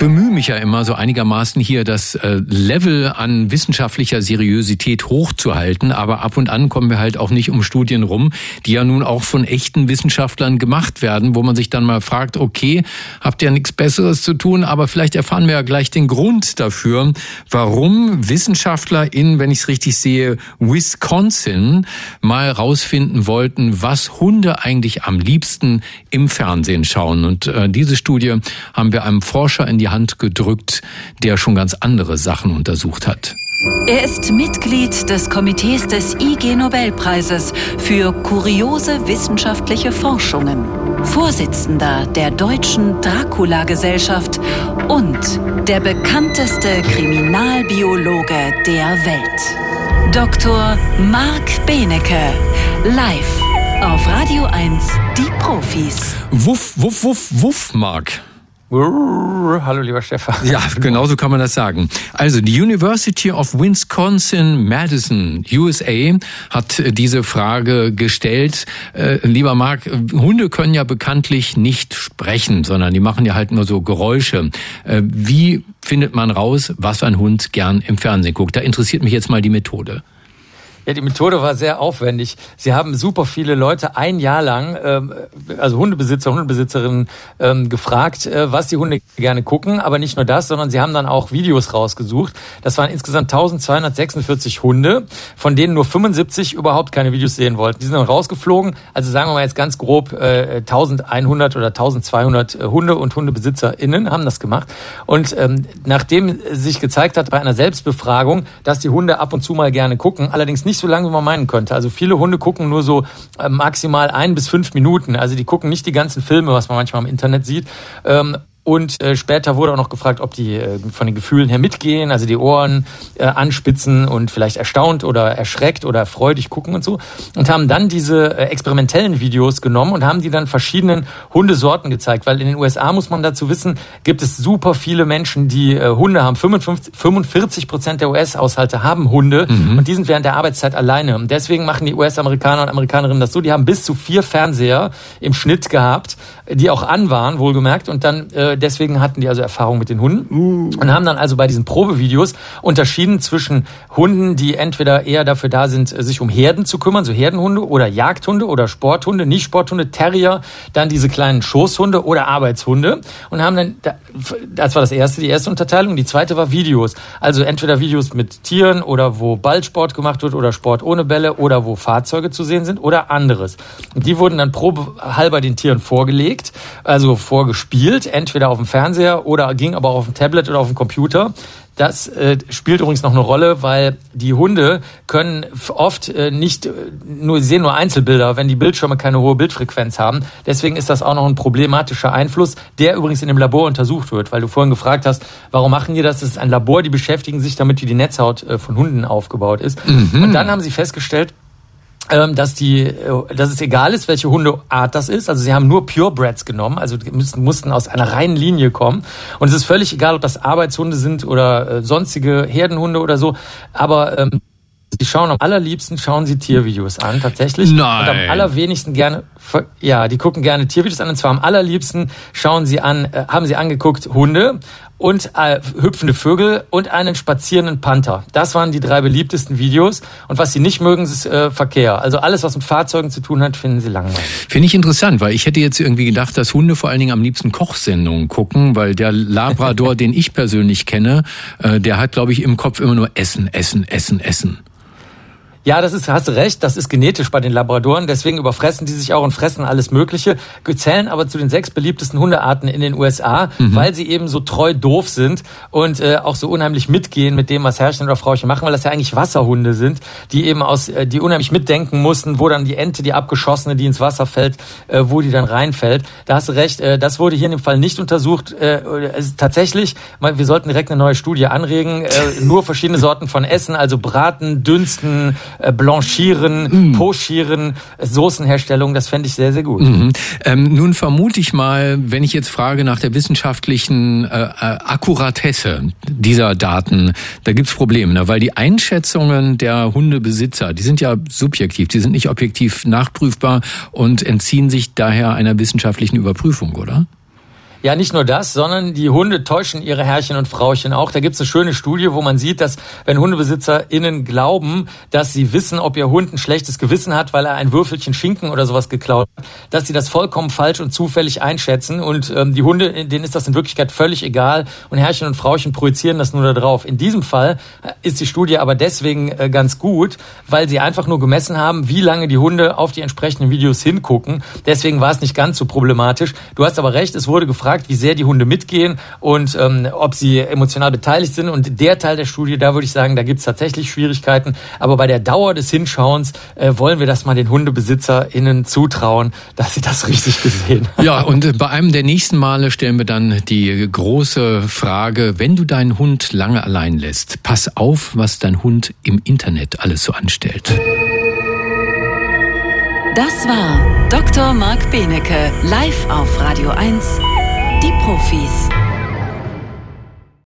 bemühe mich ja immer so einigermaßen hier das äh, Level an wissenschaftlicher Seriosität hochzuhalten, aber ab und an kommen wir halt auch nicht um Studien rum, die ja nun auch von echten Wissenschaftlern gemacht werden, wo man sich dann mal fragt, okay, habt ihr nichts Besseres zu tun, aber vielleicht erfahren wir ja gleich den Grund dafür, warum Wissenschaftler in, wenn ich es richtig sehe, Wisconsin mal rausfinden wollten, was Hunde eigentlich am liebsten im Fernsehen schauen. Und äh, diese Studie haben wir einem Forscher in die Hand gedrückt, der schon ganz andere Sachen untersucht hat. Er ist Mitglied des Komitees des IG Nobelpreises für kuriose wissenschaftliche Forschungen, Vorsitzender der Deutschen Dracula-Gesellschaft und der bekannteste Kriminalbiologe der Welt. Dr. Marc Benecke, live auf Radio 1, die Profis. Wuff, wuff, wuff, wuff, Marc. Hallo, lieber Stefan. Ja, genau so kann man das sagen. Also, die University of Wisconsin-Madison, USA, hat diese Frage gestellt. Äh, lieber Marc, Hunde können ja bekanntlich nicht sprechen, sondern die machen ja halt nur so Geräusche. Äh, wie findet man raus, was ein Hund gern im Fernsehen guckt? Da interessiert mich jetzt mal die Methode. Ja, die Methode war sehr aufwendig. Sie haben super viele Leute ein Jahr lang, ähm, also Hundebesitzer, Hundebesitzerinnen, ähm, gefragt, äh, was die Hunde gerne gucken. Aber nicht nur das, sondern sie haben dann auch Videos rausgesucht. Das waren insgesamt 1246 Hunde, von denen nur 75 überhaupt keine Videos sehen wollten. Die sind dann rausgeflogen. Also sagen wir mal jetzt ganz grob, äh, 1100 oder 1200 äh, Hunde und HundebesitzerInnen haben das gemacht. Und ähm, nachdem sich gezeigt hat bei einer Selbstbefragung, dass die Hunde ab und zu mal gerne gucken, allerdings nicht nicht so lange, wie man meinen könnte. Also viele Hunde gucken nur so äh, maximal ein bis fünf Minuten. Also die gucken nicht die ganzen Filme, was man manchmal im Internet sieht. Und äh, später wurde auch noch gefragt, ob die äh, von den Gefühlen her mitgehen, also die Ohren äh, anspitzen und vielleicht erstaunt oder erschreckt oder freudig gucken und so. Und haben dann diese äh, experimentellen Videos genommen und haben die dann verschiedenen Hundesorten gezeigt. Weil in den USA, muss man dazu wissen, gibt es super viele Menschen, die äh, Hunde haben. 55, 45 Prozent der US-Haushalte haben Hunde mhm. und die sind während der Arbeitszeit alleine. Und deswegen machen die US-Amerikaner und Amerikanerinnen das so, die haben bis zu vier Fernseher im Schnitt gehabt, die auch an waren, wohlgemerkt. Und dann äh, deswegen hatten die also Erfahrung mit den Hunden uh. und haben dann also bei diesen Probevideos unterschieden zwischen Hunden, die entweder eher dafür da sind, sich um Herden zu kümmern, so Herdenhunde oder Jagdhunde oder Sporthunde, nicht Sporthunde, Terrier, dann diese kleinen Schoßhunde oder Arbeitshunde und haben dann, das war das erste, die erste Unterteilung. Die zweite war Videos. Also entweder Videos mit Tieren oder wo Ballsport gemacht wird oder Sport ohne Bälle oder wo Fahrzeuge zu sehen sind oder anderes. Und die wurden dann probehalber den Tieren vorgelegt, also vorgespielt, entweder auf dem Fernseher oder ging aber auf dem Tablet oder auf dem Computer. Das äh, spielt übrigens noch eine Rolle, weil die Hunde können oft äh, nicht äh, nur sehen nur Einzelbilder, wenn die Bildschirme keine hohe Bildfrequenz haben. Deswegen ist das auch noch ein problematischer Einfluss, der übrigens in dem Labor untersucht wird, weil du vorhin gefragt hast, warum machen die das? Das ist ein Labor, die beschäftigen sich damit, wie die Netzhaut äh, von Hunden aufgebaut ist. Mhm. Und dann haben sie festgestellt, ähm, dass die, äh, dass es egal ist, welche Hundeart das ist. Also sie haben nur Purebreds genommen, also müssen, mussten aus einer reinen Linie kommen. Und es ist völlig egal, ob das Arbeitshunde sind oder äh, sonstige Herdenhunde oder so. Aber ähm, Sie schauen am allerliebsten schauen sie Tiervideos an, tatsächlich. Nein. Und am allerwenigsten gerne, ja, die gucken gerne Tiervideos an. Und zwar am allerliebsten schauen sie an, äh, haben sie angeguckt Hunde und äh, hüpfende Vögel und einen spazierenden Panther. Das waren die drei beliebtesten Videos. Und was sie nicht mögen, ist äh, Verkehr. Also alles, was mit Fahrzeugen zu tun hat, finden sie langweilig. Finde ich interessant, weil ich hätte jetzt irgendwie gedacht, dass Hunde vor allen Dingen am liebsten Kochsendungen gucken, weil der Labrador, den ich persönlich kenne, äh, der hat, glaube ich, im Kopf immer nur Essen, Essen, Essen, Essen. Ja, das ist, hast du recht, das ist genetisch bei den Labradoren, deswegen überfressen die sich auch und fressen alles Mögliche, zählen aber zu den sechs beliebtesten Hundearten in den USA, mhm. weil sie eben so treu doof sind und äh, auch so unheimlich mitgehen mit dem, was Herrchen oder Frauchen machen, weil das ja eigentlich Wasserhunde sind, die eben aus, äh, die unheimlich mitdenken mussten, wo dann die Ente, die abgeschossene, die ins Wasser fällt, äh, wo die dann reinfällt. Da hast du recht, äh, das wurde hier in dem Fall nicht untersucht. Äh, es ist tatsächlich, wir sollten direkt eine neue Studie anregen, äh, nur verschiedene Sorten von Essen, also Braten, Dünsten, äh, Blanchieren, mm. Pochieren, Soßenherstellung, das fände ich sehr, sehr gut. Mhm. Ähm, nun vermute ich mal, wenn ich jetzt frage nach der wissenschaftlichen äh, äh Akkuratesse dieser Daten, da gibt's Probleme, ne? weil die Einschätzungen der Hundebesitzer, die sind ja subjektiv, die sind nicht objektiv nachprüfbar und entziehen sich daher einer wissenschaftlichen Überprüfung, oder? Ja, nicht nur das, sondern die Hunde täuschen ihre Herrchen und Frauchen auch. Da gibt's eine schöne Studie, wo man sieht, dass wenn HundebesitzerInnen glauben, dass sie wissen, ob ihr Hund ein schlechtes Gewissen hat, weil er ein Würfelchen Schinken oder sowas geklaut hat, dass sie das vollkommen falsch und zufällig einschätzen. Und ähm, die Hunde, denen ist das in Wirklichkeit völlig egal. Und Herrchen und Frauchen projizieren das nur da drauf. In diesem Fall äh, ist die Studie aber deswegen äh, ganz gut, weil sie einfach nur gemessen haben, wie lange die Hunde auf die entsprechenden Videos hingucken. Deswegen war es nicht ganz so problematisch. Du hast aber recht, es wurde gefragt, wie sehr die Hunde mitgehen und ähm, ob sie emotional beteiligt sind. Und der Teil der Studie, da würde ich sagen, da gibt es tatsächlich Schwierigkeiten. Aber bei der Dauer des Hinschauens äh, wollen wir das mal den HundebesitzerInnen zutrauen, dass sie das richtig gesehen haben. Ja, und äh, bei einem der nächsten Male stellen wir dann die große Frage, wenn du deinen Hund lange allein lässt, pass auf, was dein Hund im Internet alles so anstellt. Das war Dr. Marc Benecke, live auf Radio 1, die Profis.